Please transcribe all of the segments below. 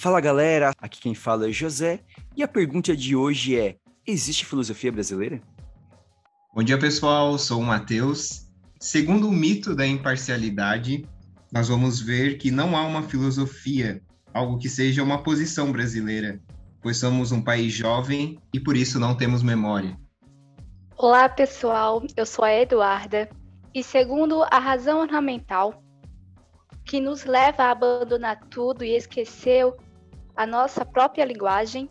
Fala galera, aqui quem fala é José e a pergunta de hoje é: existe filosofia brasileira? Bom dia pessoal, sou o Matheus. Segundo o mito da imparcialidade, nós vamos ver que não há uma filosofia, algo que seja uma posição brasileira, pois somos um país jovem e por isso não temos memória. Olá pessoal, eu sou a Eduarda e segundo a razão ornamental, que nos leva a abandonar tudo e esquecer a nossa própria linguagem,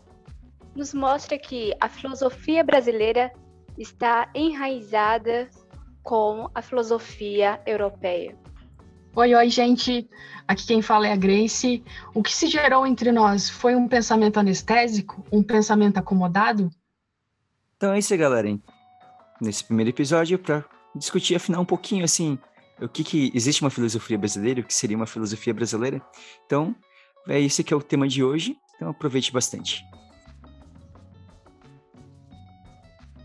nos mostra que a filosofia brasileira está enraizada com a filosofia europeia. Oi, oi, gente. Aqui quem fala é a Grace. O que se gerou entre nós foi um pensamento anestésico, um pensamento acomodado? Então é isso, galera. Nesse primeiro episódio, para discutir afinal um pouquinho assim o que, que existe uma filosofia brasileira, o que seria uma filosofia brasileira. Então, é esse que é o tema de hoje, então aproveite bastante.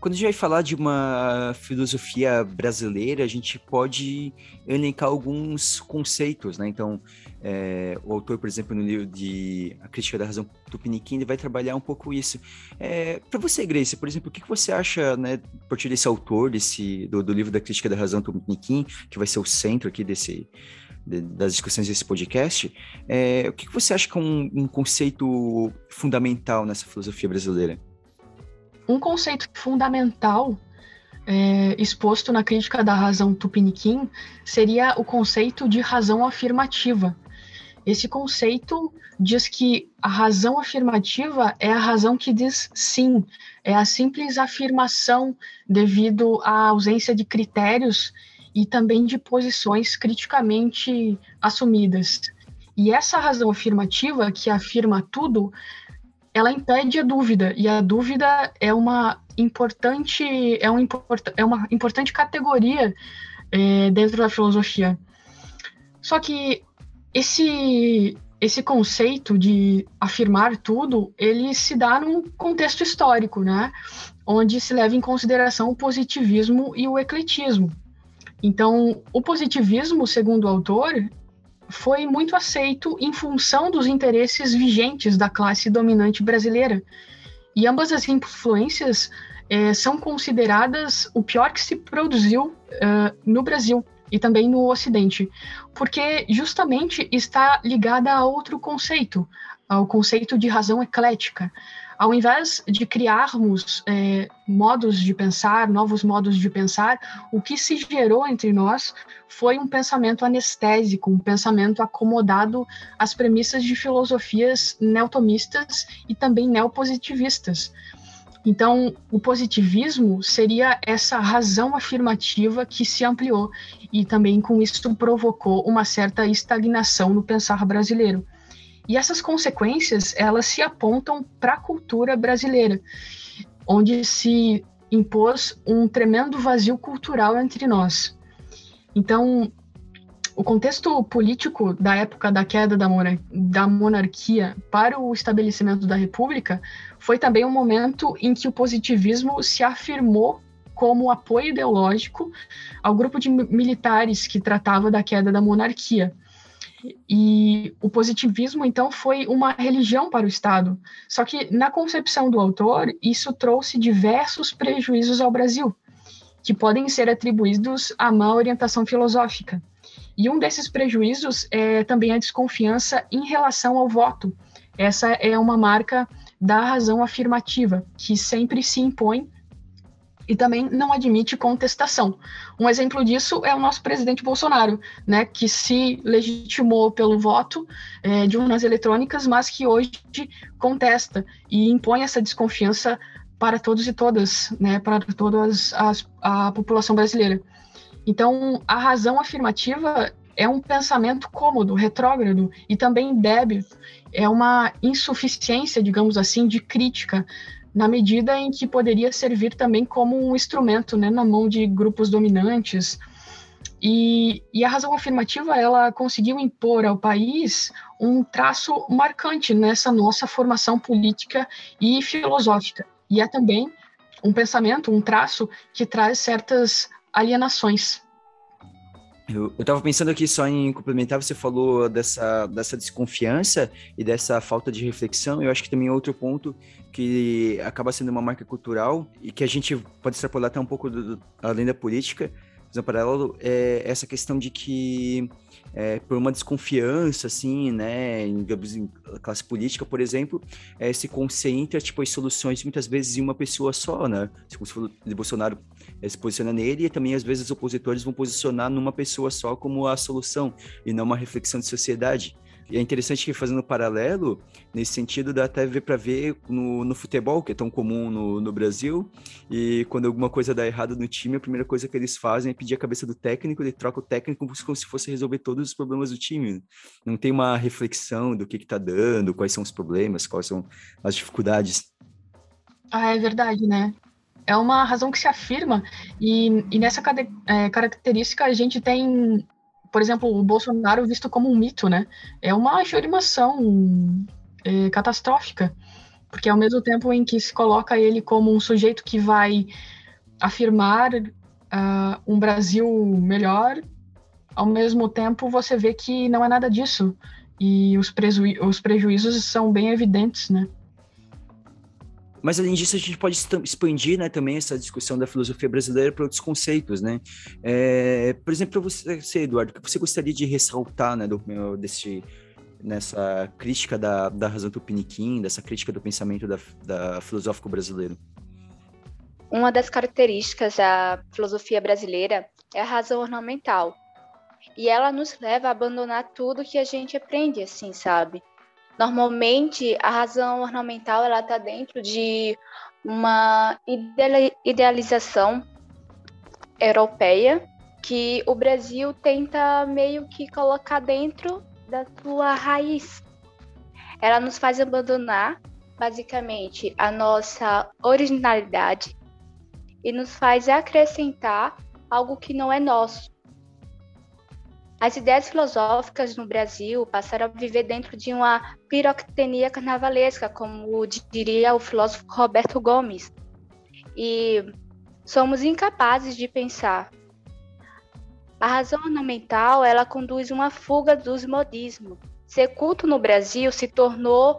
Quando a gente vai falar de uma filosofia brasileira, a gente pode elencar alguns conceitos, né? Então, é, o autor, por exemplo, no livro de A Crítica da Razão Tupiniquim, ele vai trabalhar um pouco isso. É, Para você, Grace, por exemplo, o que, você acha, né, a partir desse autor, desse, do, do livro da Crítica da Razão Tupiniquim, que vai ser o centro aqui desse, das discussões desse podcast, é, o que, que você acha que é um, um conceito fundamental nessa filosofia brasileira? Um conceito fundamental é, exposto na crítica da razão Tupiniquim seria o conceito de razão afirmativa. Esse conceito diz que a razão afirmativa é a razão que diz sim, é a simples afirmação devido à ausência de critérios e também de posições criticamente assumidas. E essa razão afirmativa, que afirma tudo, ela impede a dúvida e a dúvida é uma importante é, um é uma importante categoria é, dentro da filosofia. Só que esse esse conceito de afirmar tudo, ele se dá num contexto histórico, né? Onde se leva em consideração o positivismo e o ecletismo. Então, o positivismo, segundo o autor, foi muito aceito em função dos interesses vigentes da classe dominante brasileira. E ambas as influências é, são consideradas o pior que se produziu uh, no Brasil e também no Ocidente, porque justamente está ligada a outro conceito, ao conceito de razão eclética ao invés de criarmos é, modos de pensar, novos modos de pensar, o que se gerou entre nós foi um pensamento anestésico, um pensamento acomodado às premissas de filosofias neotomistas e também neopositivistas. Então, o positivismo seria essa razão afirmativa que se ampliou e também com isso provocou uma certa estagnação no pensar brasileiro. E essas consequências, elas se apontam para a cultura brasileira, onde se impôs um tremendo vazio cultural entre nós. Então, o contexto político da época da queda da, da, monarquia para o estabelecimento da república foi também um momento em que o positivismo se afirmou como apoio ideológico ao grupo de militares que tratava da queda da monarquia. E o positivismo, então, foi uma religião para o Estado. Só que, na concepção do autor, isso trouxe diversos prejuízos ao Brasil, que podem ser atribuídos à má orientação filosófica. E um desses prejuízos é também a desconfiança em relação ao voto. Essa é uma marca da razão afirmativa, que sempre se impõe e também não admite contestação. Um exemplo disso é o nosso presidente Bolsonaro, né, que se legitimou pelo voto é, de urnas eletrônicas, mas que hoje contesta e impõe essa desconfiança para todos e todas, né, para toda a população brasileira. Então, a razão afirmativa é um pensamento cômodo, retrógrado e também débil, é uma insuficiência, digamos assim, de crítica na medida em que poderia servir também como um instrumento né, na mão de grupos dominantes. E, e, a razão afirmativa ela conseguiu impor ao país um traço marcante nessa nossa formação política e filosófica. E é também um pensamento, um traço que traz certas alienações. Eu, estava pensando aqui só em complementar, você falou dessa, dessa desconfiança e dessa falta de reflexão. Eu acho que também é outro ponto que acaba sendo uma marca cultural e que a gente pode extrapolar até um pouco do, do, além da política, mas um paralelo é essa questão de que é, por uma desconfiança, assim, né, em, em classe política, por exemplo, é, se concentra, tipo, as soluções muitas vezes em uma pessoa só, né? Se o Bolsonaro é, se posiciona nele e também, às vezes, os opositores vão posicionar numa pessoa só como a solução e não uma reflexão de sociedade. E é interessante que fazendo um paralelo, nesse sentido, dá até ver para ver no, no, futebol, que é tão comum no, no, Brasil, e quando alguma coisa dá errado no time, a primeira coisa que eles fazem é pedir a cabeça do técnico, ele troca o técnico como se fosse resolver todos os problemas do time. Não tem uma reflexão do que está dando, quais são os problemas, quais são as dificuldades. Ah, é verdade, né? É uma razão que se afirma, e, e nessa é, característica a gente tem por exemplo, o Bolsonaro visto como um mito, né? É uma afirmação é, catastrófica, porque ao mesmo tempo em que se coloca ele como um sujeito que vai afirmar uh, um Brasil melhor, ao mesmo tempo você vê que não é nada disso e os, os prejuízos são bem evidentes, né? Mas além disso, a gente pode expandir né, também essa discussão da filosofia brasileira para outros conceitos, né? É, por exemplo, para você, Eduardo, o que você gostaria de ressaltar né, do, desse, nessa crítica da, da razão tupiniquim, dessa crítica do pensamento da, da filosófico brasileiro? Uma das características da filosofia brasileira é a razão ornamental. E ela nos leva a abandonar tudo que a gente aprende, assim, sabe? Normalmente, a razão ornamental ela está dentro de uma idealização europeia que o Brasil tenta meio que colocar dentro da sua raiz. Ela nos faz abandonar, basicamente, a nossa originalidade e nos faz acrescentar algo que não é nosso. As ideias filosóficas no Brasil passaram a viver dentro de uma piroctenia carnavalesca, como diria o filósofo Roberto Gomes. E somos incapazes de pensar. A razão ornamental, ela conduz uma fuga dos modismos. Ser culto no Brasil se tornou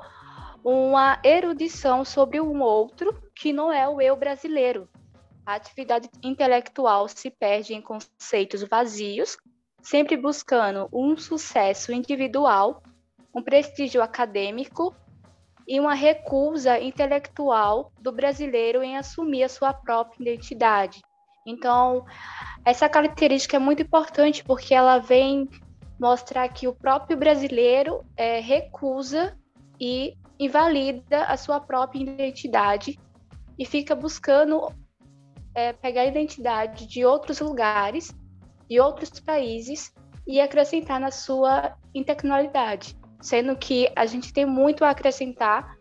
uma erudição sobre um outro que não é o eu brasileiro. A atividade intelectual se perde em conceitos vazios sempre buscando um sucesso individual, um prestígio acadêmico e uma recusa intelectual do brasileiro em assumir a sua própria identidade. Então, essa característica é muito importante porque ela vem mostrar que o próprio brasileiro é, recusa e invalida a sua própria identidade e fica buscando é, pegar a identidade de outros lugares de outros países e acrescentar na sua intelectualidade, sendo que a gente tem muito a acrescentar,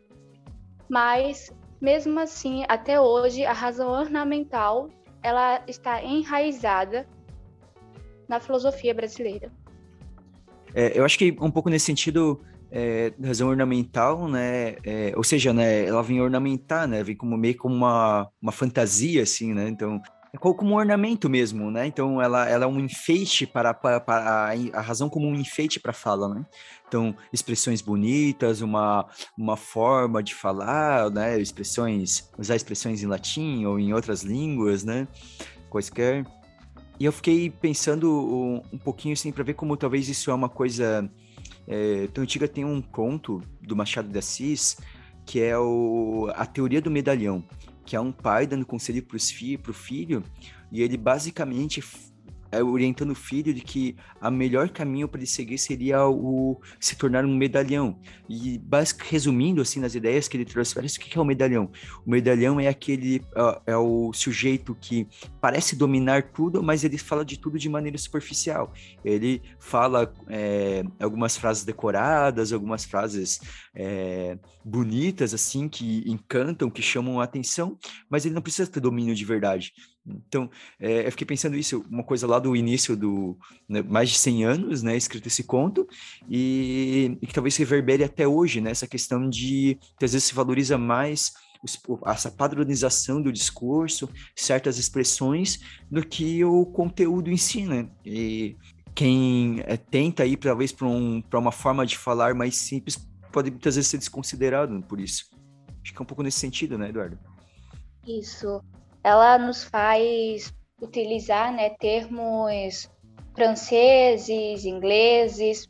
mas mesmo assim, até hoje, a razão ornamental ela está enraizada na filosofia brasileira. É, eu acho que um pouco nesse sentido, é, razão ornamental, né? É, ou seja, né, ela vem ornamentar, né? Vem como meio como uma, uma fantasia, assim, né? Então, como um ornamento mesmo, né? Então ela, ela é um enfeite para, para, para a, razão como um enfeite para a fala, né? Então expressões bonitas, uma, uma forma de falar, né? Expressões, usar expressões em latim ou em outras línguas, né? Quaisquer. E eu fiquei pensando um, um pouquinho assim para ver como talvez isso é uma coisa é, tão antiga. Tem um conto do Machado de Assis que é o, a teoria do medalhão que é um pai dando conselho para o filho, e ele basicamente orientando o filho de que o melhor caminho para ele seguir seria o se tornar um medalhão. E basicamente resumindo assim nas ideias que ele trouxe, parece o que é o medalhão? O medalhão é aquele é, é o sujeito que parece dominar tudo, mas ele fala de tudo de maneira superficial. Ele fala é, algumas frases decoradas, algumas frases é, bonitas assim que encantam, que chamam a atenção, mas ele não precisa ter domínio de verdade. Então, é, eu fiquei pensando isso, uma coisa lá do início do né, mais de 100 anos, né, escrito esse conto, e, e, que talvez reverbere até hoje, né, essa questão de que às vezes se valoriza mais os, essa padronização do discurso, certas expressões, do que o conteúdo em si, né? E quem é, tenta ir talvez para um, uma forma de falar mais simples pode muitas vezes ser desconsiderado por isso. Acho que é um pouco nesse sentido, né, Eduardo? Isso. Ela nos faz utilizar né, termos franceses, ingleses,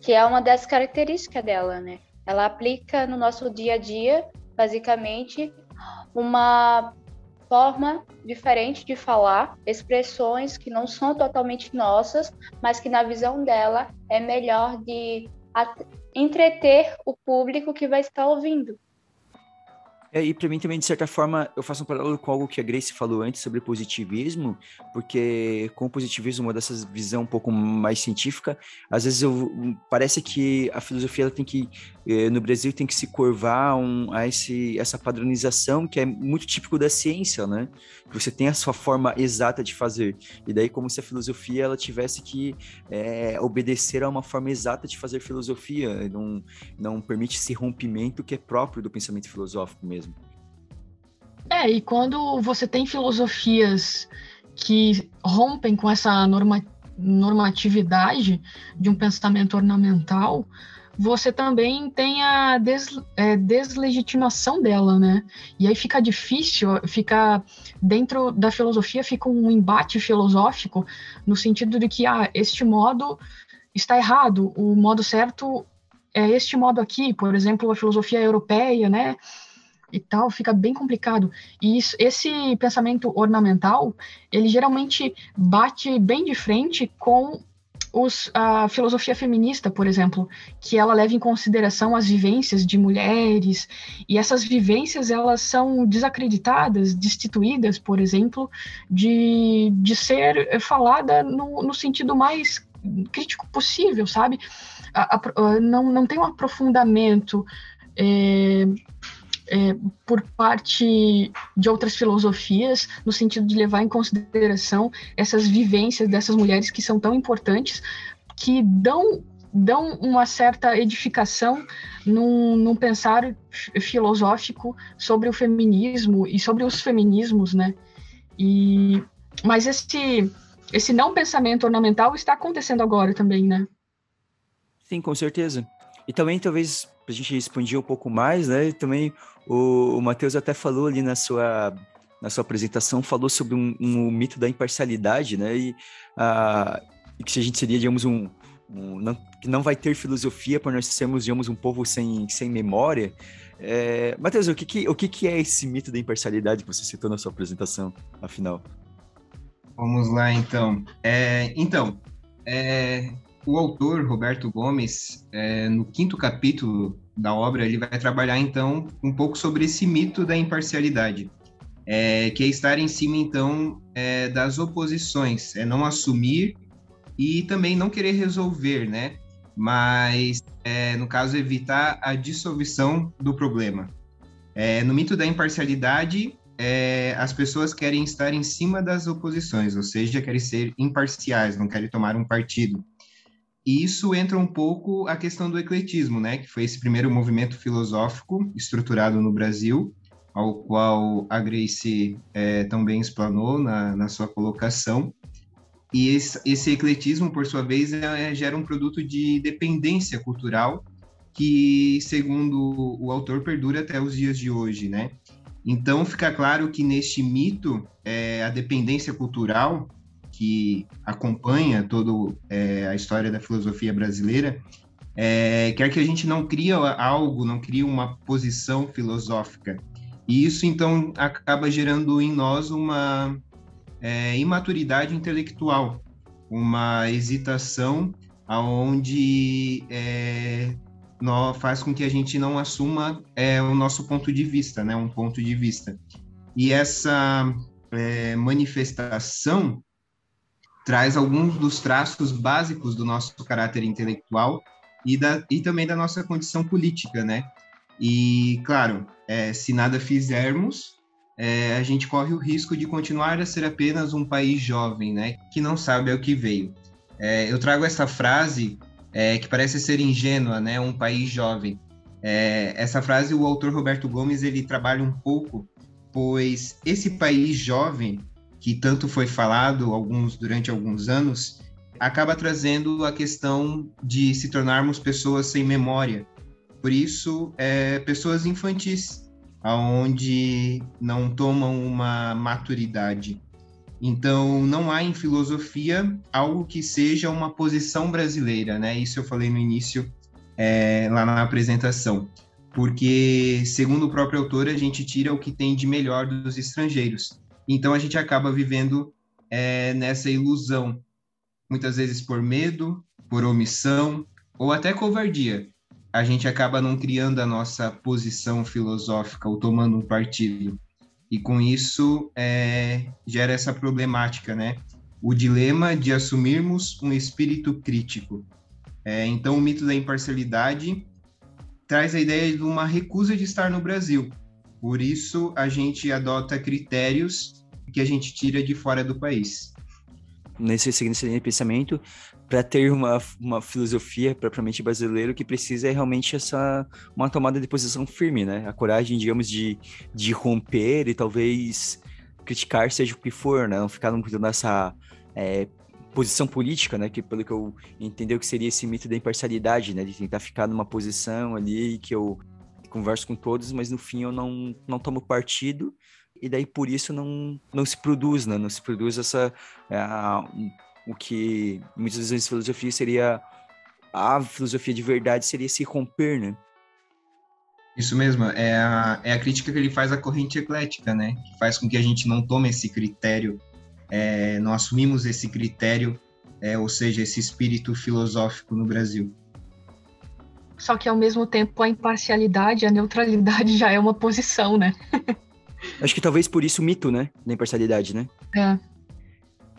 que é uma das características dela, né? Ela aplica no nosso dia a dia, basicamente, uma forma diferente de falar, expressões que não são totalmente nossas, mas que na visão dela é melhor de entreter o público que vai estar ouvindo. É, e para mim também, de certa forma, eu faço um paralelo com algo que a Grace falou antes sobre positivismo, porque com o positivismo, uma dessas visão um pouco mais científica, às vezes eu, parece que a filosofia ela tem que, no Brasil, tem que se curvar um, a esse, essa padronização que é muito típico da ciência, né? Você tem a sua forma exata de fazer. E daí, como se a filosofia ela tivesse que é, obedecer a uma forma exata de fazer filosofia, não, não permite esse rompimento que é próprio do pensamento filosófico mesmo. É, e quando você tem filosofias que rompem com essa norma, normatividade de um pensamento ornamental, você também tem a des, é, deslegitimação dela, né? E aí fica difícil, fica dentro da filosofia fica um embate filosófico no sentido de que ah, este modo está errado, o modo certo é este modo aqui, por exemplo, a filosofia europeia, né? e tal, fica bem complicado. E isso, esse pensamento ornamental, ele geralmente bate bem de frente com os, a filosofia feminista, por exemplo, que ela leva em consideração as vivências de mulheres, e essas vivências elas são desacreditadas, destituídas, por exemplo, de, de ser falada no, no sentido mais crítico possível, sabe? A, a, não, não tem um aprofundamento é, é, por parte de outras filosofias, no sentido de levar em consideração essas vivências dessas mulheres que são tão importantes, que dão dão uma certa edificação num, num, pensar filosófico sobre o feminismo e sobre os feminismos, né? E, mas esse, esse não pensamento ornamental está acontecendo agora também, né? Sim, com certeza. E também, talvez, para a gente expandir um pouco mais, né? Também o, o Matheus até falou ali na sua, na sua apresentação, falou sobre um, um mito da imparcialidade, né? E, e que se a gente seria, digamos, um, um não, que não vai ter filosofia para nós sermos, digamos, um povo sem, sem memória. É, Matheus, o, que, que, o que, que é esse mito da imparcialidade que você citou na sua apresentação, afinal? Vamos lá, então. É, então, é, o autor, Roberto Gomes, é, no quinto capítulo da obra, ele vai trabalhar então um pouco sobre esse mito da imparcialidade, é, que é estar em cima então é, das oposições, é não assumir e também não querer resolver, né? Mas é, no caso evitar a dissolução do problema. É, no mito da imparcialidade, é, as pessoas querem estar em cima das oposições, ou seja, querem ser imparciais, não querem tomar um partido. E isso entra um pouco a questão do ecletismo, né, que foi esse primeiro movimento filosófico estruturado no Brasil, ao qual a Grace é, também explanou na, na sua colocação. E esse, esse ecletismo, por sua vez, é, gera um produto de dependência cultural que, segundo o autor, perdura até os dias de hoje, né? Então, fica claro que neste mito, é, a dependência cultural que acompanha toda é, a história da filosofia brasileira, é, quer que a gente não cria algo, não cria uma posição filosófica. E isso, então, acaba gerando em nós uma é, imaturidade intelectual, uma hesitação aonde é, faz com que a gente não assuma é, o nosso ponto de vista, né, um ponto de vista. E essa é, manifestação traz alguns dos traços básicos do nosso caráter intelectual e, da, e também da nossa condição política, né? E, claro, é, se nada fizermos, é, a gente corre o risco de continuar a ser apenas um país jovem, né? Que não sabe ao que veio. É, eu trago essa frase é, que parece ser ingênua, né? Um país jovem. É, essa frase o autor Roberto Gomes ele trabalha um pouco, pois esse país jovem que tanto foi falado alguns durante alguns anos, acaba trazendo a questão de se tornarmos pessoas sem memória. Por isso, é, pessoas infantis, aonde não tomam uma maturidade. Então, não há em filosofia algo que seja uma posição brasileira, né? Isso eu falei no início, é, lá na apresentação. Porque, segundo o próprio autor, a gente tira o que tem de melhor dos estrangeiros. Então, a gente acaba vivendo é, nessa ilusão, muitas vezes por medo, por omissão ou até covardia. A gente acaba não criando a nossa posição filosófica ou tomando um partido. E com isso é, gera essa problemática, né? O dilema de assumirmos um espírito crítico. É, então, o mito da imparcialidade traz a ideia de uma recusa de estar no Brasil. Por isso, a gente adota critérios que a gente tira de fora do país. Nesse linha de pensamento, para ter uma, uma filosofia propriamente brasileira, o que precisa é realmente essa uma tomada de posição firme, né? A coragem, digamos, de, de romper e talvez criticar seja o que for, né? Não ficar nessa é, posição política, né? Que pelo que eu entendeu que seria esse mito da imparcialidade, né? De tentar ficar numa posição ali que eu converso com todos, mas no fim eu não, não tomo partido e daí por isso não, não se produz, né? Não se produz essa é, o que muitas vezes filosofia seria a filosofia de verdade seria se romper, né? Isso mesmo, é a, é a crítica que ele faz à corrente eclética, né? Que faz com que a gente não tome esse critério, é, não assumimos esse critério, é, ou seja, esse espírito filosófico no Brasil. Só que ao mesmo tempo a imparcialidade, a neutralidade já é uma posição, né? Acho que talvez por isso o mito, né? Da imparcialidade, né? É.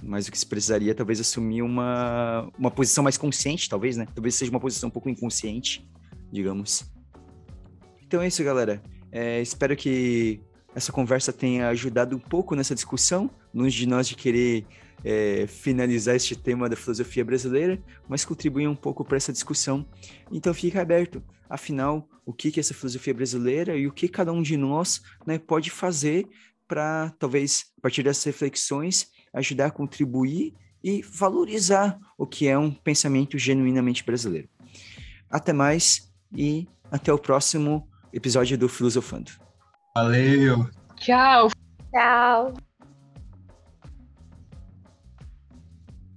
Mas o que se precisaria talvez assumir uma, uma posição mais consciente, talvez, né? Talvez seja uma posição um pouco inconsciente, digamos. Então é isso, galera. É, espero que essa conversa tenha ajudado um pouco nessa discussão, longe de nós de querer é, finalizar este tema da filosofia brasileira, mas contribuir um pouco para essa discussão. Então fica aberto. Afinal, o que, que é essa filosofia brasileira e o que cada um de nós né, pode fazer para, talvez, a partir dessas reflexões, ajudar a contribuir e valorizar o que é um pensamento genuinamente brasileiro. Até mais e até o próximo episódio do Filosofando. Valeu! Tchau! Tchau!